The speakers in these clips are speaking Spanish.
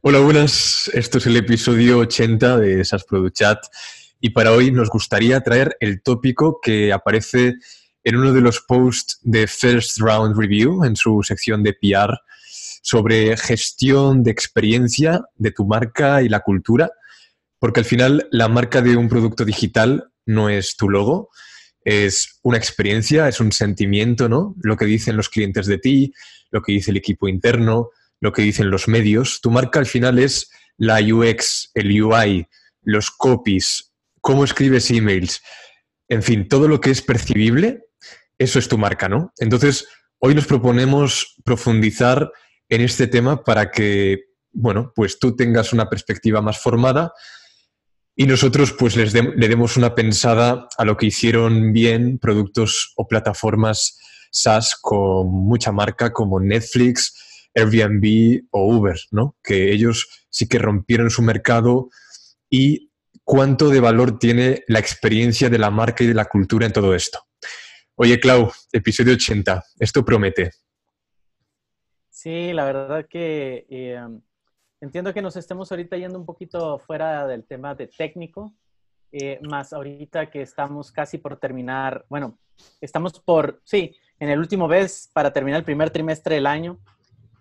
Hola, buenas. Esto es el episodio 80 de SAS Product Chat y para hoy nos gustaría traer el tópico que aparece en uno de los posts de First Round Review en su sección de PR sobre gestión de experiencia de tu marca y la cultura, porque al final la marca de un producto digital no es tu logo, es una experiencia, es un sentimiento, ¿no? Lo que dicen los clientes de ti, lo que dice el equipo interno, lo que dicen los medios. Tu marca al final es la UX, el UI, los copies, cómo escribes emails, en fin, todo lo que es percibible, eso es tu marca, ¿no? Entonces, hoy nos proponemos profundizar en este tema para que, bueno, pues tú tengas una perspectiva más formada y nosotros pues les le demos una pensada a lo que hicieron bien productos o plataformas SaaS con mucha marca como Netflix, Airbnb o Uber, ¿no? Que ellos sí que rompieron su mercado y cuánto de valor tiene la experiencia de la marca y de la cultura en todo esto. Oye, Clau, episodio 80, esto promete. Sí, la verdad que eh, entiendo que nos estemos ahorita yendo un poquito fuera del tema de técnico, eh, más ahorita que estamos casi por terminar, bueno, estamos por, sí, en el último mes para terminar el primer trimestre del año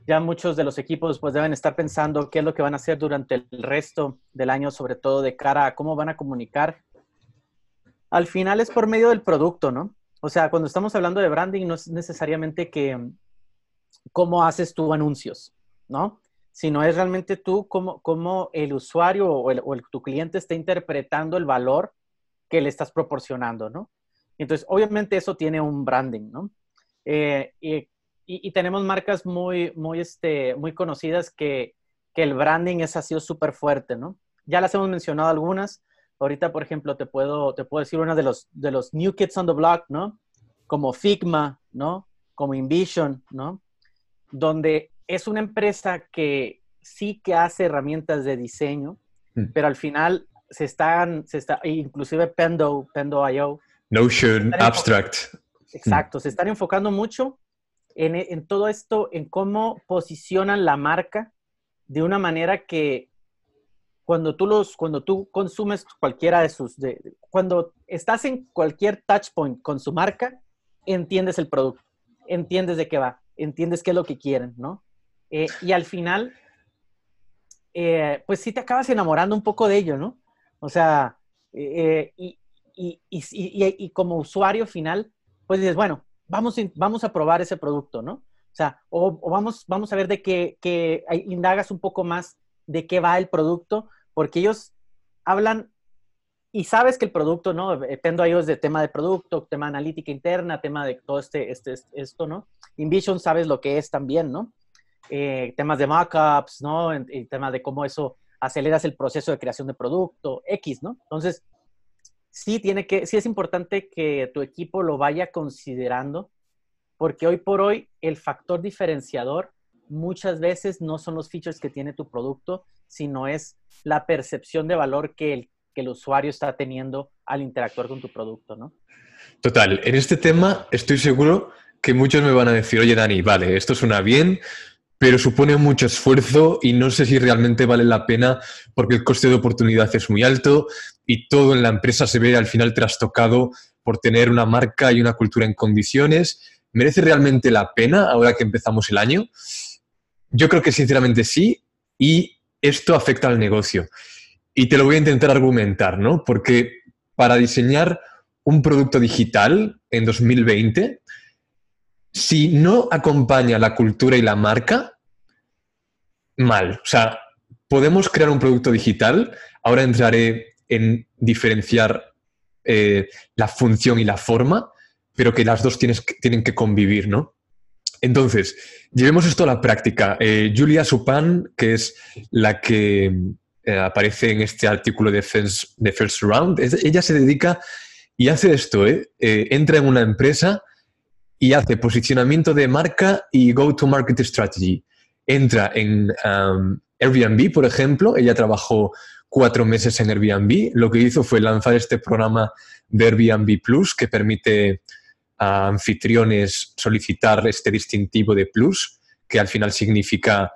ya muchos de los equipos pues deben estar pensando qué es lo que van a hacer durante el resto del año, sobre todo de cara a cómo van a comunicar. Al final es por medio del producto, ¿no? O sea, cuando estamos hablando de branding no es necesariamente que cómo haces tú anuncios, ¿no? Sino es realmente tú cómo, cómo el usuario o, el, tu cliente está interpretando el valor que le estás proporcionando, ¿no? Entonces, obviamente eso tiene un branding, ¿no? Eh, y y, tenemos marcas muy, muy, este, muy conocidas que, que el branding es, ha sido súper fuerte, ¿no? Ya las hemos mencionado algunas. Ahorita, por ejemplo, te puedo, te puedo decir una de los, de los New Kids on the Block, ¿no? Como Figma, ¿no? Como Invision, ¿no? Donde es una empresa que sí que hace herramientas de diseño, mm. pero al final se están, se está, inclusive Pendo, Pendo.io. Notion, Abstract. Exacto, se están enfocando mucho en, todo esto, en cómo posicionan la marca de una manera que cuando tú los, cuando tú consumes cualquiera de sus, cuando estás en cualquier touch point con su marca, entiendes el producto, entiendes de qué va, entiendes qué es lo que quieren, ¿no? Eh, y al final, eh, pues sí te acabas enamorando un poco de ello, ¿no? O sea, eh, y, y, y, como usuario final, pues dices, bueno, vamos, vamos a probar ese producto, ¿no? O sea, o, vamos, vamos a ver de qué, que indagas un poco más de qué va el producto, porque ellos hablan y sabes que el producto, ¿no? Dependo a ellos de tema de producto, tema de analítica interna, tema de todo este, este, esto, ¿no? InVision sabes lo que es también, ¿no? Eh, temas de mockups, ¿no? Y temas de cómo eso aceleras el proceso de creación de producto, X, ¿no? Entonces, sí tiene que, sí es importante que tu equipo lo vaya considerando, porque hoy por hoy el factor diferenciador muchas veces no son los features que tiene tu producto, sino es la percepción de valor que el, que el usuario está teniendo al interactuar con tu producto, ¿no? Total, en este tema estoy seguro que muchos me van a decir, oye Dani, vale, esto suena bien, pero supone mucho esfuerzo y no sé si realmente vale la pena porque el coste de oportunidad es muy alto y todo en la empresa se ve al final trastocado por tener una marca y una cultura en condiciones. ¿Merece realmente la pena ahora que empezamos el año? Yo creo que sinceramente sí y esto afecta al negocio. Y te lo voy a intentar argumentar, ¿no? Porque para diseñar un producto digital en 2020 si no acompaña la cultura y la marca, mal. O sea, podemos crear un producto digital. Ahora entraré en diferenciar eh, la función y la forma, pero que las dos tienen que convivir, ¿no? Entonces, llevemos esto a la práctica. Eh, Julia Supan, que es la que eh, aparece en este artículo de First, Round, ella se dedica y hace esto, entra en una empresa y hace posicionamiento de marca y go-to-market strategy. Entra en um, Airbnb, por ejemplo, ella trabajó cuatro meses en Airbnb. Lo que hizo fue lanzar este programa de Airbnb Plus que permite a anfitriones solicitar este distintivo de Plus, que al final significa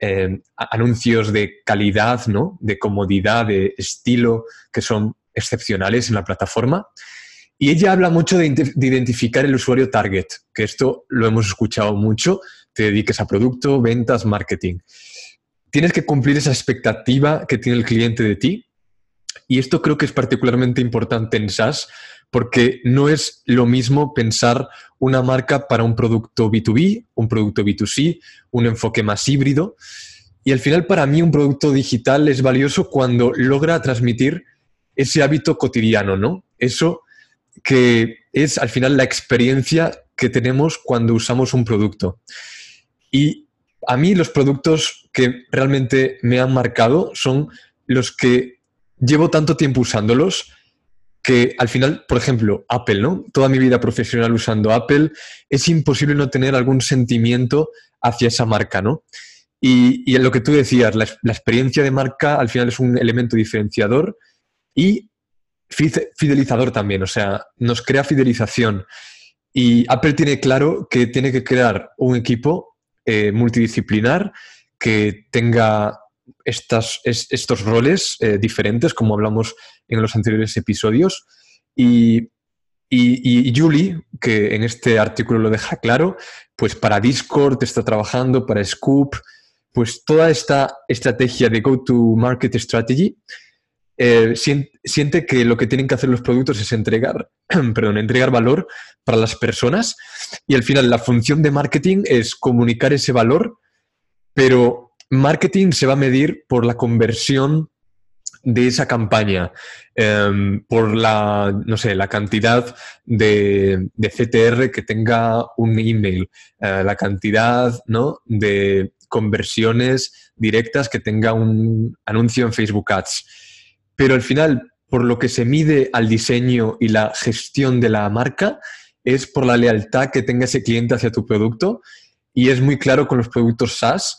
eh, anuncios de calidad, ¿no? de comodidad, de estilo, que son excepcionales en la plataforma. Y ella habla mucho de, identificar el usuario target, que esto lo hemos escuchado mucho, te dediques a producto, ventas, marketing. Tienes que cumplir esa expectativa que tiene el cliente de ti. Y esto creo que es particularmente importante en SaaS porque no es lo mismo pensar una marca para un producto B2B, un producto B2C, un enfoque más híbrido. Y al final para mí un producto digital es valioso cuando logra transmitir ese hábito cotidiano, ¿no? Eso que es al final la experiencia que tenemos cuando usamos un producto. Y a mí los productos que realmente me han marcado son los que llevo tanto tiempo usándolos que al final, por ejemplo, Apple, ¿no? Toda mi vida profesional usando Apple, es imposible no tener algún sentimiento hacia esa marca, ¿no? Y, en lo que tú decías, la, la, experiencia de marca al final es un elemento diferenciador y fidelizador también, o sea, nos crea fidelización. Y Apple tiene claro que tiene que crear un equipo eh, multidisciplinar que tenga estos roles eh, diferentes, como hablamos en los anteriores episodios. Y, y, Julie, que en este artículo lo deja claro, pues para Discord está trabajando, para Scoop, pues toda esta estrategia de go-to-market strategy eh, siente que lo que tienen que hacer los productos es entregar, perdón, entregar valor para las personas y al final la función de marketing es comunicar ese valor, pero marketing se va a medir por la conversión de esa campaña, em, por la, no sé, la cantidad de, CTR que tenga un email, eh, la cantidad ¿no? de conversiones directas que tenga un anuncio en Facebook Ads pero al final, por lo que se mide al diseño y la gestión de la marca, es por la lealtad que tenga ese cliente hacia tu producto. Y es muy claro con los productos SaaS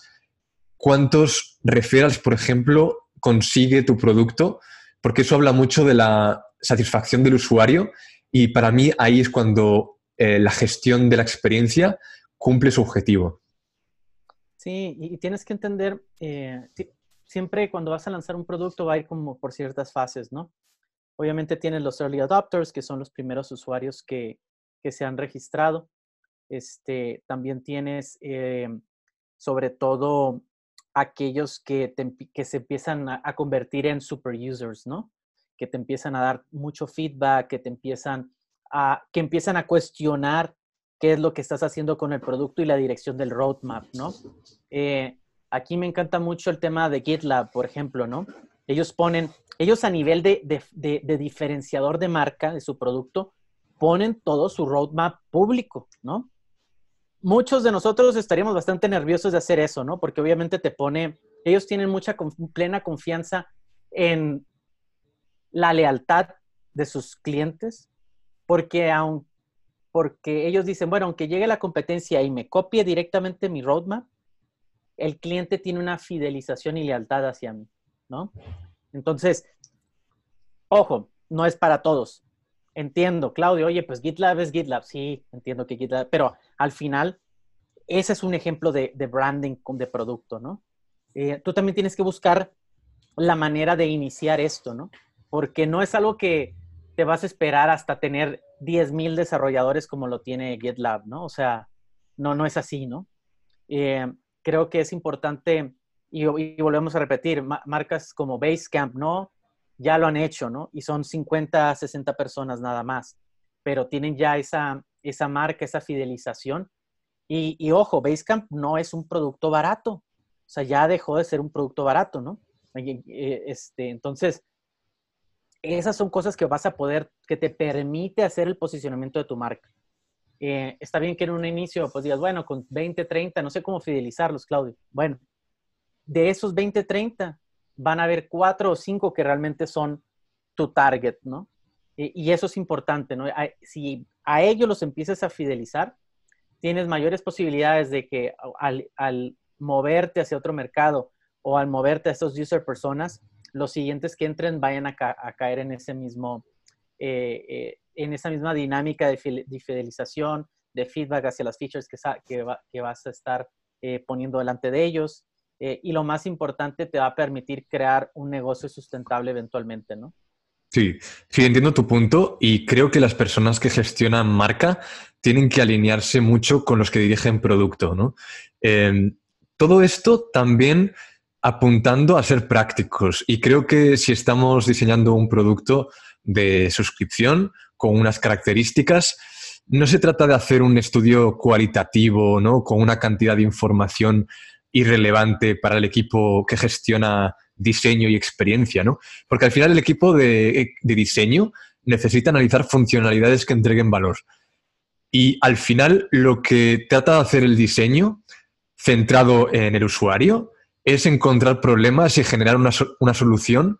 cuántos referrals, por ejemplo, consigue tu producto, porque eso habla mucho de la satisfacción del usuario y para mí ahí es cuando eh, la gestión de la experiencia cumple su objetivo. Sí, y tienes que entender, eh, siempre cuando vas a lanzar un producto va a ir como por ciertas fases, ¿no? Obviamente tienes los early adopters, que son los primeros usuarios que, se han registrado. Este, también tienes, eh, sobre todo, aquellos que, que se empiezan a, convertir en super users, ¿no? Que te empiezan a dar mucho feedback, que te empiezan a, que empiezan a cuestionar qué es lo que estás haciendo con el producto y la dirección del roadmap, ¿no? Eh, Aquí me encanta mucho el tema de GitLab, por ejemplo, ¿no? Ellos ponen, ellos a nivel de, diferenciador de marca de su producto, ponen todo su roadmap público, ¿no? Muchos de nosotros estaríamos bastante nerviosos de hacer eso, ¿no? Porque obviamente te pone, ellos tienen mucha plena confianza en la lealtad de sus clientes, porque aun, porque ellos dicen, bueno, aunque llegue la competencia y me copie directamente mi roadmap, el cliente tiene una fidelización y lealtad hacia mí, ¿no? Entonces, ojo, no es para todos. Entiendo, Claudio, oye, pues GitLab es GitLab, sí, entiendo que GitLab, pero al final, ese es un ejemplo de, branding de producto, ¿no? Eh, tú también tienes que buscar la manera de iniciar esto, ¿no? Porque no es algo que te vas a esperar hasta tener 10.000 desarrolladores como lo tiene GitLab, ¿no? O sea, no, no es así, ¿no? Eh, creo que es importante, y, volvemos a repetir, marcas como Basecamp, ¿no? Ya lo han hecho, ¿no? Y son 50, 60 personas nada más, pero tienen ya esa, esa marca, esa fidelización. Y, y, ojo, Basecamp no es un producto barato, o sea, ya dejó de ser un producto barato, ¿no? Este, entonces, esas son cosas que vas a poder, que te permite hacer el posicionamiento de tu marca. Eh, está bien que en un inicio pues digas, bueno, con 20, 30, no sé cómo fidelizarlos, Claudio. Bueno, de esos 20, 30 van a haber cuatro o cinco que realmente son tu target, ¿no? Y, eso es importante, ¿no? Si a ellos los empiezas a fidelizar, tienes mayores posibilidades de que al, moverte hacia otro mercado o al moverte a estos user personas, los siguientes que entren vayan a, caer en ese mismo, en esa misma dinámica de, fidelización, de feedback hacia las features que, que, vas a estar eh, poniendo delante de ellos. eh, y lo más importante, te va a permitir crear un negocio sustentable eventualmente, ¿no? Sí, sí, entiendo tu punto y creo que las personas que gestionan marca tienen que alinearse mucho con los que dirigen producto, ¿no? Em, todo esto también apuntando a ser prácticos y creo que si estamos diseñando un producto de suscripción con unas características, no se trata de hacer un estudio cualitativo, ¿no? Con una cantidad de información irrelevante para el equipo que gestiona diseño y experiencia, ¿no? Porque al final el equipo de, diseño necesita analizar funcionalidades que entreguen valor. Y al final lo que trata de hacer el diseño, centrado en el usuario, es encontrar problemas y generar una, solución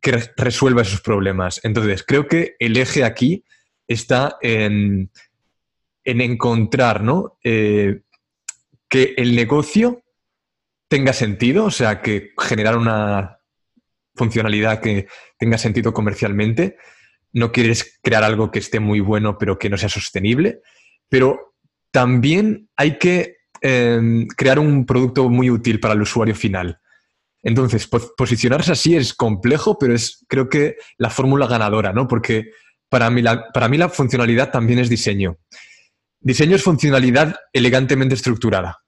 que resuelva esos problemas. Entonces, creo que el eje aquí está en, encontrar ¿no? Eh, que el negocio tenga sentido, o sea, que generar una funcionalidad que tenga sentido comercialmente. No quieres crear algo que esté muy bueno pero que no sea sostenible, pero también hay que em, crear un producto muy útil para el usuario final. Entonces, posicionarse así es complejo, pero es creo que la fórmula ganadora, ¿no? Porque para mí, la, para mí la funcionalidad también es diseño. Diseño es funcionalidad elegantemente estructurada.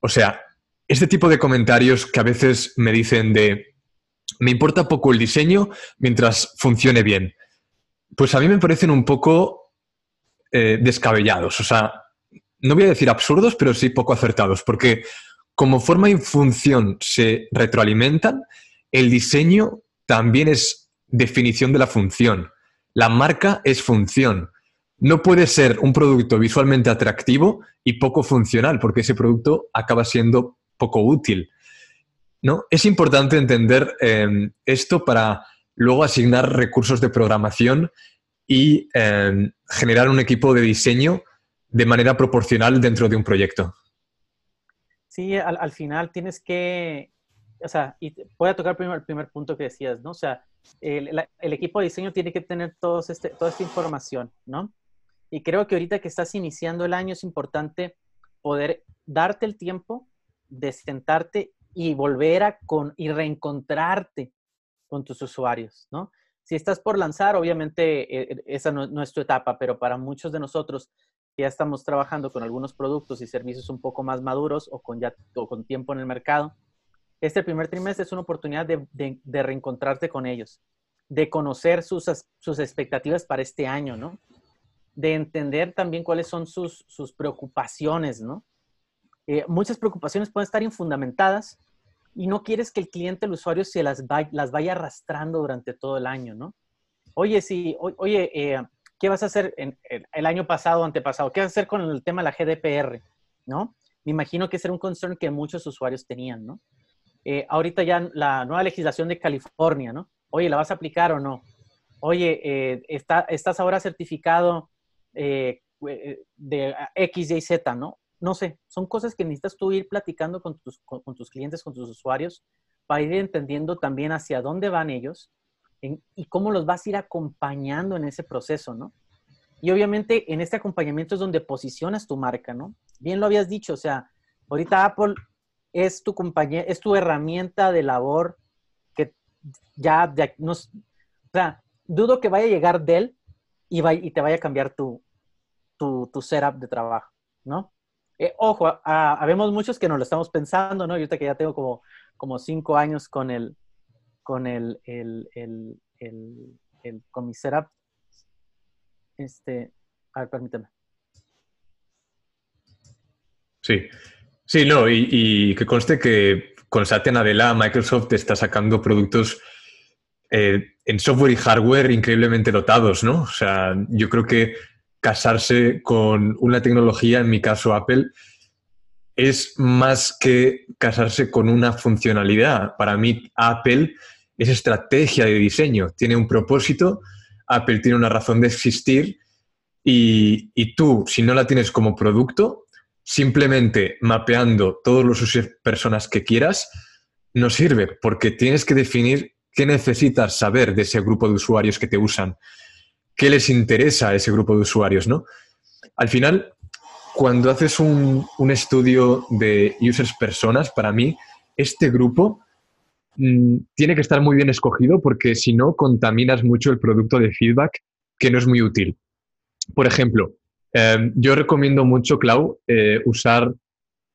O sea, este tipo de comentarios que a veces me dicen de me importa poco el diseño mientras funcione bien, pues a mí me parecen un poco eh, descabellados. O sea, no voy a decir absurdos, pero sí poco acertados, porque como forma y función se retroalimentan, el diseño también es definición de la función. La marca es función. No puede ser un producto visualmente atractivo y poco funcional, porque ese producto acaba siendo poco útil. ¿no? Es importante entender em, esto para luego asignar recursos de programación y em, generar un equipo de diseño de manera proporcional dentro de un proyecto. Sí, al, final tienes que, o sea, y voy a tocar primero el primer punto que decías, ¿no? O sea, el, equipo de diseño tiene que tener todos este, toda esta información, ¿no? Y creo que ahorita que estás iniciando el año es importante poder darte el tiempo de sentarte y volver a con, y reencontrarte con tus usuarios, ¿no? Si estás por lanzar, obviamente eh, esa no, es tu etapa, pero para muchos de nosotros ya estamos trabajando con algunos productos y servicios un poco más maduros o con, ya, con tiempo en el mercado, este primer trimestre es una oportunidad de, de, reencontrarte con ellos, de conocer sus, sus expectativas para este año, ¿no? De entender también cuáles son sus, sus preocupaciones, ¿no? Eh, muchas preocupaciones pueden estar infundamentadas y no quieres que el cliente, el usuario, se las, las vaya arrastrando durante todo el año, ¿no? Oye, sí, oye, eh, ¿qué vas a hacer en, el año pasado o antepasado? ¿Qué vas a hacer con el tema de la GDPR? ¿No? Me imagino que ese era un concern que muchos usuarios tenían, ¿no? Eh, ahorita ya la nueva legislación de California, ¿no? Oye, ¿la vas a aplicar o no? Oye, está, estás ahora certificado de X, Y, Z, ¿no? no sé, son cosas que necesitas tú ir platicando con, tus clientes, con tus usuarios, para ir entendiendo también hacia dónde van ellos y cómo los vas a ir acompañando en ese proceso, ¿no? Y obviamente en este acompañamiento es donde posicionas tu marca, ¿no? Bien lo habías dicho, o sea, ahorita Apple es tu compañía, es tu herramienta de labor que ya, o sea, dudo que vaya a llegar Dell y, y te vaya a cambiar tu, tu, tu setup de trabajo, ¿no? Eh, ojo, habemos muchos que nos lo estamos pensando, ¿no? Y ahorita que ya tengo como, como cinco años con el, con el, el, el, el, con mi setup. Este, a ver, permíteme. Sí, sí, no, y, que conste que con Satya Nadella Microsoft está sacando productos eh, en software y hardware increíblemente dotados, ¿no? O sea, yo creo que casarse con una tecnología, en mi caso Apple, es más que casarse con una funcionalidad. Para mí Apple es estrategia de diseño, tiene un propósito, Apple tiene una razón de existir y, tú, si no la tienes como producto, simplemente mapeando todos los personas que quieras, no sirve porque tienes que definir qué necesitas saber de ese grupo de usuarios que te usan qué les interesa a ese grupo de usuarios, ¿no? Al final, cuando haces un, estudio de users personas, para mí este grupo mm, tiene que estar muy bien escogido porque si no, contaminas mucho el producto de feedback que no es muy útil. Por ejemplo, em, yo recomiendo mucho, Clau, eh, usar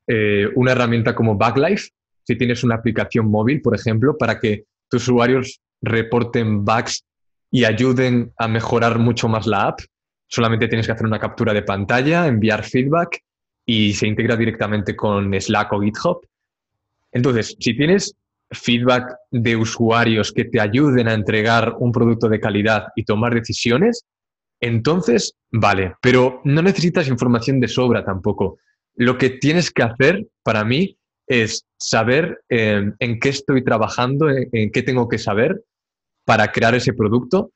eh, una herramienta como Backlife, si tienes una aplicación móvil, por ejemplo, para que tus usuarios reporten bugs y ayuden a mejorar mucho más la app. Solamente tienes que hacer una captura de pantalla, enviar feedback y se integra directamente con Slack o GitHub. Entonces, si tienes feedback de usuarios que te ayuden a entregar un producto de calidad y tomar decisiones, entonces vale, pero no necesitas información de sobra tampoco. Lo que tienes que hacer para mí es saber eh, en qué estoy trabajando, en, qué tengo que saber para crear ese producto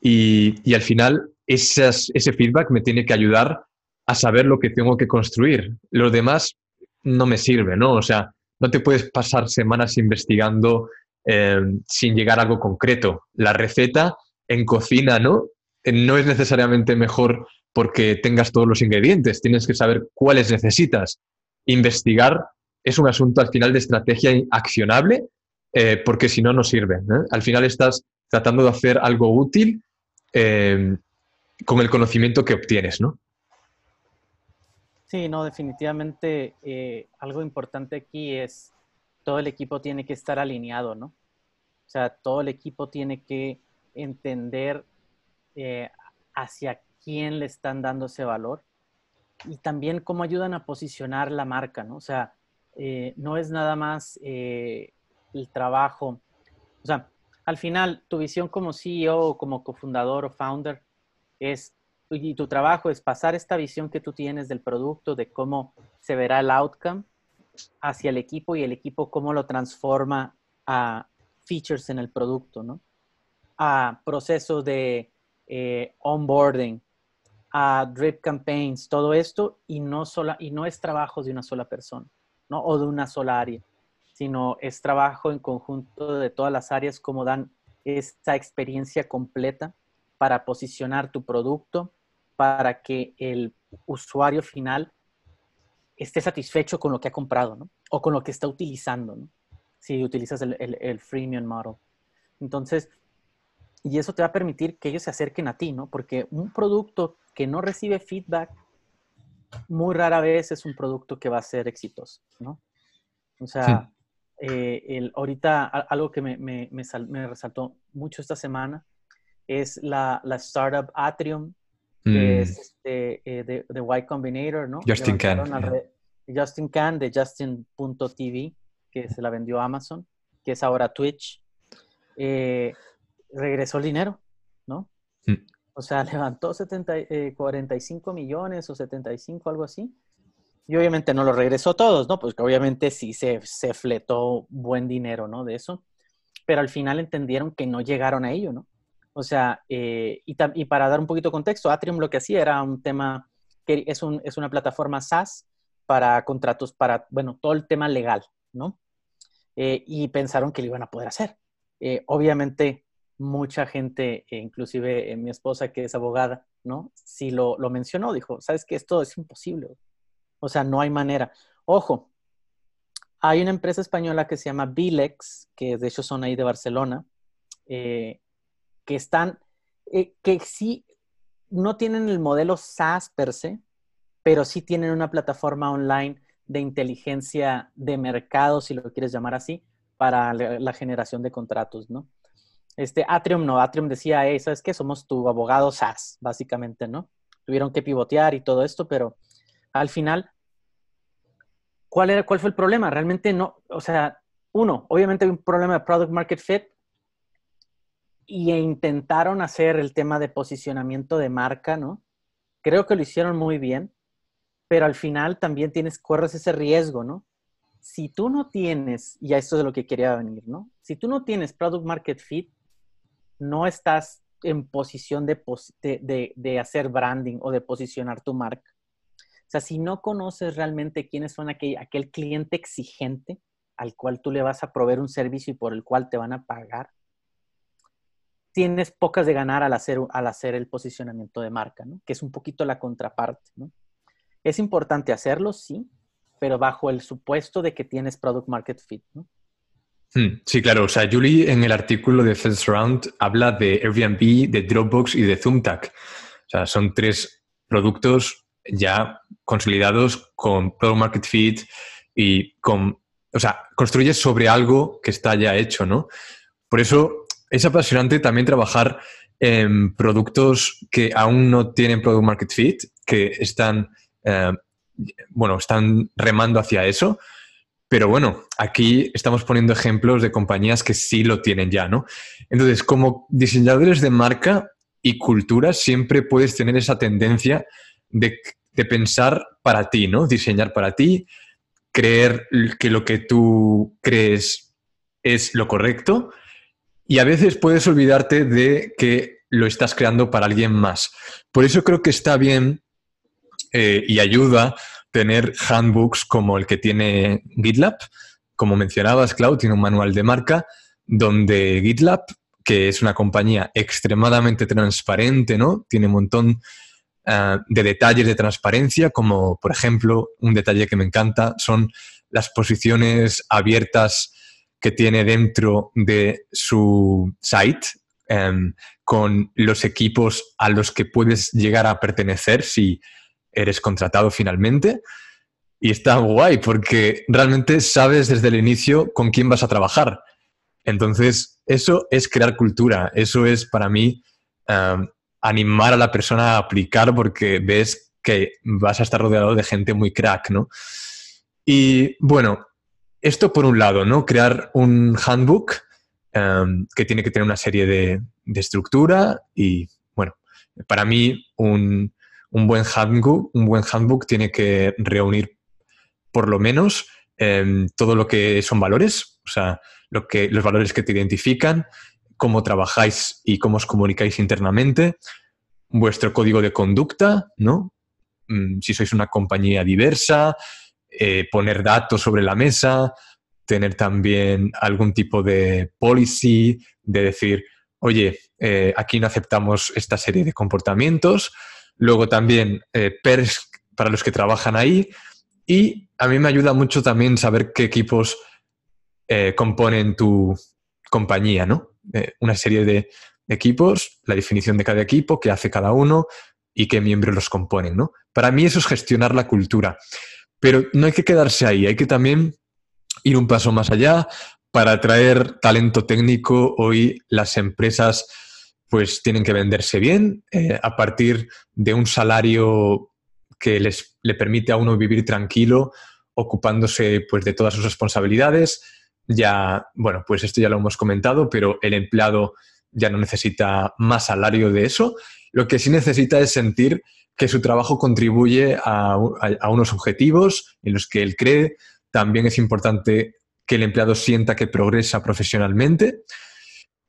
y, al final ese feedback me tiene que ayudar a saber lo que tengo que construir. Lo demás no me sirve, ¿no? O sea, no te puedes pasar semanas investigando eh, sin llegar a algo concreto. La receta en cocina, ¿no? Eh, no es necesariamente mejor porque tengas todos los ingredientes, tienes que saber cuáles necesitas. Investigar es un asunto al final de estrategia accionable, eh, porque si no, no sirve. Al final estás tratando de hacer algo útil con el conocimiento que obtienes, ¿no? Sí, no, definitivamente eh, algo importante aquí es todo el equipo tiene que estar alineado, ¿no? O sea, todo el equipo tiene que entender eh, hacia quién le están dando ese valor y también cómo ayudan a posicionar la marca, ¿no? O sea, eh, no es nada más el trabajo. O sea, al final, tu visión como CEO, como cofundador o founder es y tu trabajo es pasar esta visión que tú tienes del producto, de cómo se verá el outcome hacia el equipo y el equipo cómo lo transforma a features en el producto, ¿no? A procesos de eh, onboarding, a drip campaigns, todo esto, y no, sola, y no es trabajo de una sola persona, ¿no? O de una sola área, sino es trabajo en conjunto de todas las áreas, como dan esta experiencia completa para posicionar tu producto, para que el usuario final esté satisfecho con lo que ha comprado, ¿no? O con lo que está utilizando, ¿no? Si utilizas el, el, freemium model. Entonces, y eso te va a permitir que ellos se acerquen a ti, ¿no? Porque un producto que no recibe feedback, muy rara vez es un producto que va a ser exitoso, ¿no? O sea, eh, el, ahorita algo que me, me, me, resaltó mucho esta semana es la, la startup Atrium, que es mm. este, eh, de, de, Y Combinator, ¿no? Justin Can. Justin Can de Justin.tv, que se la vendió a Amazon, que es ahora Twitch. Eh, regresó el dinero, ¿no? Mm. O sea, levantó 70, 45 eh, millones o 75, algo así. Y obviamente no lo regresó todos, ¿no? Pues que obviamente sí se, se fletó buen dinero, ¿no? De eso. Pero al final entendieron que no llegaron a ello, ¿no? O sea, eh, y, para dar un poquito de contexto, Atrium lo que hacía era un tema, que es, un, es una plataforma SaaS para contratos, para, bueno, todo el tema legal, ¿no? Eh, y pensaron que lo iban a poder hacer. Eh, obviamente, mucha gente, inclusive mi esposa que es abogada, ¿no? Sí lo, lo mencionó, dijo, ¿sabes qué? Esto es imposible. O sea, no hay manera. Ojo, hay una empresa española que se llama Bilex, que de hecho son ahí de Barcelona, eh, que están, eh, que sí no tienen el modelo SaaS per se, pero sí tienen una plataforma online de inteligencia de mercado, si lo quieres llamar así, para la, generación de contratos, ¿no? Este Atrium no, Atrium decía, hey, ¿sabes qué? Somos tu abogado SaaS, básicamente, ¿no? Tuvieron que pivotear y todo esto, pero al final, ¿cuál, era, ¿cuál fue el problema? Realmente no, o sea, uno, obviamente hay un problema de product market fit, y intentaron hacer el tema de posicionamiento de marca, ¿no? Creo que lo hicieron muy bien, pero al final también tienes, corres ese riesgo, ¿no? Si tú no tienes, y a esto es lo que quería venir, ¿no? Si tú no tienes product market fit, no estás en posición de, de, de hacer branding o de posicionar tu marca. O sea, si no conoces realmente quiénes son aquel, aquel cliente exigente al cual tú le vas a proveer un servicio y por el cual te van a pagar, tienes pocas de ganar al hacer, al hacer el posicionamiento de marca, ¿no? Que es un poquito la contraparte. Es importante hacerlo, sí, pero bajo el supuesto de que tienes product market fit, ¿no? Hmm, sí, claro. O sea, Julie en el artículo de First Round habla de Airbnb, de Dropbox y de Zoomtac. O sea, son tres productos ya consolidados con Product Market Fit y con, o sea, construyes sobre algo que está ya hecho, ¿no? Por eso es apasionante también trabajar en productos que aún no tienen Product Market Fit, que están, eh, bueno, están remando hacia eso, pero bueno, aquí estamos poniendo ejemplos de compañías que sí lo tienen ya, ¿no? Entonces, como diseñadores de marca y cultura, siempre puedes tener esa tendencia de, pensar para ti, ¿no? Diseñar para ti, creer que lo que tú crees es lo correcto y a veces puedes olvidarte de que lo estás creando para alguien más. Por eso creo que está bien eh, y ayuda tener handbooks como el que tiene GitLab. Como mencionabas, Cloud, tiene un manual de marca donde GitLab, que es una compañía extremadamente transparente, ¿no? Tiene un montón ah, de detalles de transparencia, como por ejemplo, un detalle que me encanta son las posiciones abiertas que tiene dentro de su site, em, con los equipos a los que puedes llegar a pertenecer si eres contratado finalmente. Y está guay porque realmente sabes desde el inicio con quién vas a trabajar. Entonces, eso es crear cultura. Eso es para mí um, animar a la persona a aplicar porque ves que vas a estar rodeado de gente muy crack, ¿no? Y bueno, esto por un lado, ¿no? Crear un handbook um, que tiene que tener una serie de, estructura y, bueno, para mí un, buen handbook, un buen handbook tiene que reunir por lo menos em, todo lo que son valores, o sea, los valores que te identifican, cómo trabajáis y cómo os comunicáis internamente, vuestro código de conducta, ¿no? Mm, si sois una compañía diversa, eh, poner datos sobre la mesa, tener también algún tipo de policy, de decir, oye, eh, aquí no aceptamos esta serie de comportamientos, Luego también eh, PERS para los que trabajan ahí. Y a mí me ayuda mucho también saber qué equipos eh, componen tu compañía, ¿no? Una serie de equipos, la definición de cada equipo, qué hace cada uno y qué miembros los componen, ¿no? Para mí eso es gestionar la cultura. Pero no hay que quedarse ahí, hay que también ir un paso más allá para atraer talento técnico. Hoy las empresas pues tienen que venderse bien eh, a partir de un salario que les le permite a uno vivir tranquilo, ocupándose pues de todas sus responsabilidades. Ya, bueno, pues esto ya lo hemos comentado, pero el empleado ya no necesita más salario de eso. Lo que sí necesita es sentir que su trabajo contribuye a, unos objetivos en los que él cree. También es importante que el empleado sienta que progresa profesionalmente.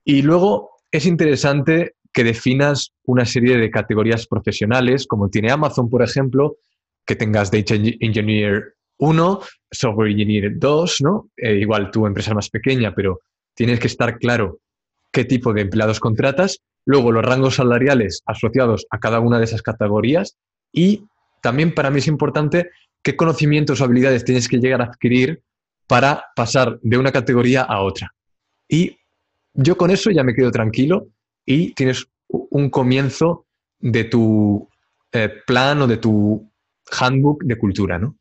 Y luego es interesante que definas una serie de categorías profesionales, como tiene Amazon, por ejemplo, que tengas Data Engineer 1, Software Engineer 2, ¿no? Eh, igual tu empresa es más pequeña, pero tienes que estar claro qué tipo de empleados contratas, luego los rangos salariales asociados a cada una de esas categorías y también para mí es importante qué conocimientos o habilidades tienes que llegar a adquirir para pasar de una categoría a otra. Y yo con eso ya me quedo tranquilo y tienes un comienzo de tu eh, plan o de tu handbook de cultura, ¿no?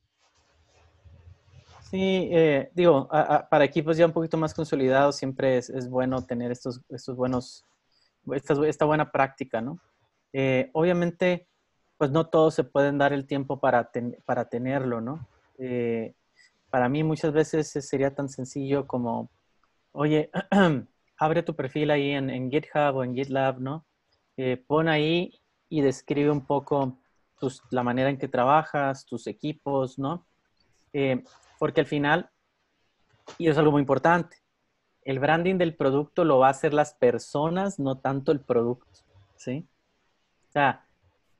Sí, eh, digo, para equipos ya un poquito más consolidados siempre es, bueno tener estos, estos buenos, esta, buena práctica, ¿no? Eh, obviamente, pues no todos se pueden dar el tiempo para, para tenerlo, ¿no? para mí muchas veces sería tan sencillo como, oye, abre tu perfil ahí en, GitHub o en GitLab, ¿no? Eh, pon ahí y describe un poco la manera en que trabajas, tus equipos, ¿no? Eh, porque al final, y es algo muy importante, el branding del producto lo va a hacer las personas, no tanto el producto, ¿sí? O sea,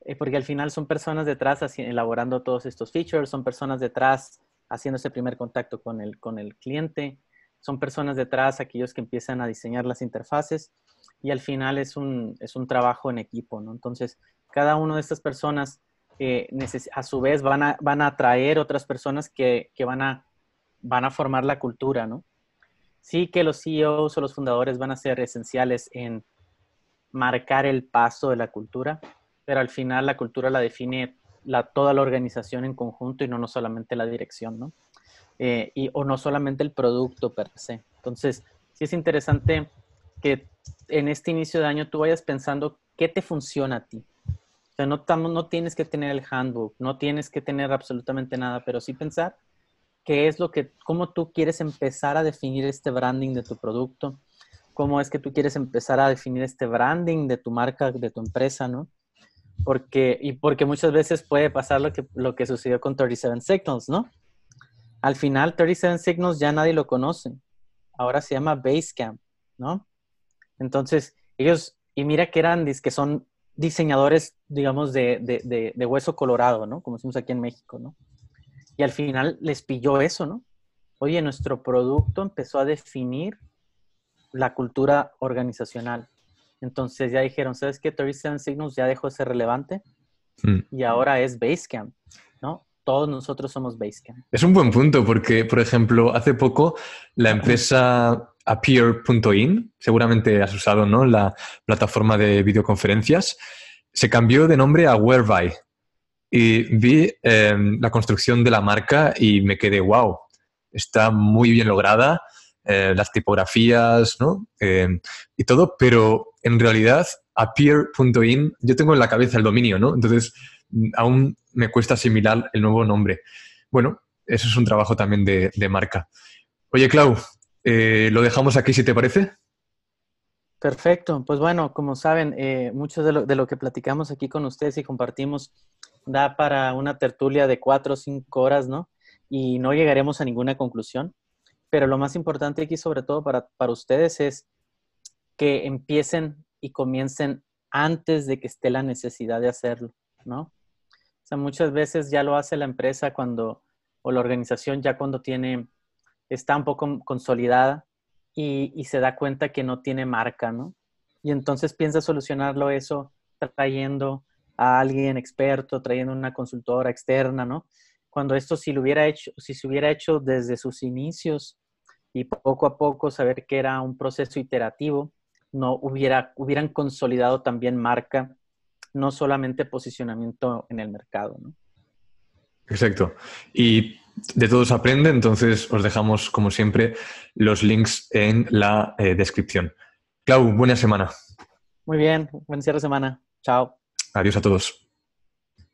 eh, porque al final son personas detrás elaborando todos estos features, son personas detrás haciendo ese primer contacto con el, con el cliente, son personas detrás, aquellos que empiezan a diseñar las interfaces y al final es un, es un trabajo en equipo, ¿no? Entonces, cada una de estas personas eh, a su vez van a, van a atraer otras personas que, que, van, a, van a formar la cultura, ¿no? Sí que los CEOs o los fundadores van a ser esenciales en marcar el paso de la cultura, pero al final la cultura la define la, toda la organización en conjunto y no, no solamente la dirección, ¿no? Eh, y, o no solamente el producto per se. Entonces, sí es interesante que en este inicio de año tú vayas pensando qué te funciona a ti. O sea, no, no tienes que tener el handbook, no tienes que tener absolutamente nada, pero sí pensar qué es lo que, cómo tú quieres empezar a definir este branding de tu producto, cómo es que tú quieres empezar a definir este branding de tu marca, de tu empresa, ¿no? Porque, y porque muchas veces puede pasar lo que, lo que sucedió con 37 Signals, ¿no? Al final, 37 Signals ya nadie lo conoce. Ahora se llama Basecamp, ¿no? Entonces, ellos, y mira que eran, que son diseñadores, digamos, de, de, de, hueso colorado, ¿no? Como decimos aquí en México, ¿no? Y al final les pilló eso, ¿no? Oye, nuestro producto empezó a definir la cultura organizacional. Entonces ya dijeron, ¿sabes qué? 37 Signals ya dejó de ser relevante mm. y ahora es Basecamp, ¿no? Todos nosotros somos Basecamp. Es un buen punto porque, por ejemplo, hace poco la empresa Appear.in, seguramente has usado ¿no? la plataforma de videoconferencias, se cambió de nombre a Whereby y vi em, la construcción de la marca y me quedé, wow, está muy bien lograda, eh, las tipografías ¿no? Em, y todo, pero en realidad appear.in, yo tengo en la cabeza el dominio, ¿no? Entonces aún me cuesta asimilar el nuevo nombre. Bueno, eso es un trabajo también de, de marca. Oye, Clau, eh, lo dejamos aquí si te parece. Perfecto. Pues bueno, como saben, eh, mucho de lo, que platicamos aquí con ustedes y compartimos da para una tertulia de cuatro o cinco horas, ¿no? Y no llegaremos a ninguna conclusión. Pero lo más importante aquí, sobre todo para, para ustedes, es que empiecen y comiencen antes de que esté la necesidad de hacerlo, ¿no? O sea, muchas veces ya lo hace la empresa cuando, o la organización ya cuando tiene está un poco consolidada y, se da cuenta que no tiene marca, ¿no? Y entonces piensa solucionarlo eso trayendo a alguien experto, trayendo una consultora externa, ¿no? Cuando esto si lo hubiera hecho, si se hubiera hecho desde sus inicios y poco a poco saber que era un proceso iterativo, no hubiera, hubieran consolidado también marca, no solamente posicionamiento en el mercado, ¿no? Exacto. Y de todos aprende, entonces os dejamos, como siempre, los links en la eh, descripción. Clau, buena semana. Muy bien, buen cierre de semana. Chao. Adiós a todos.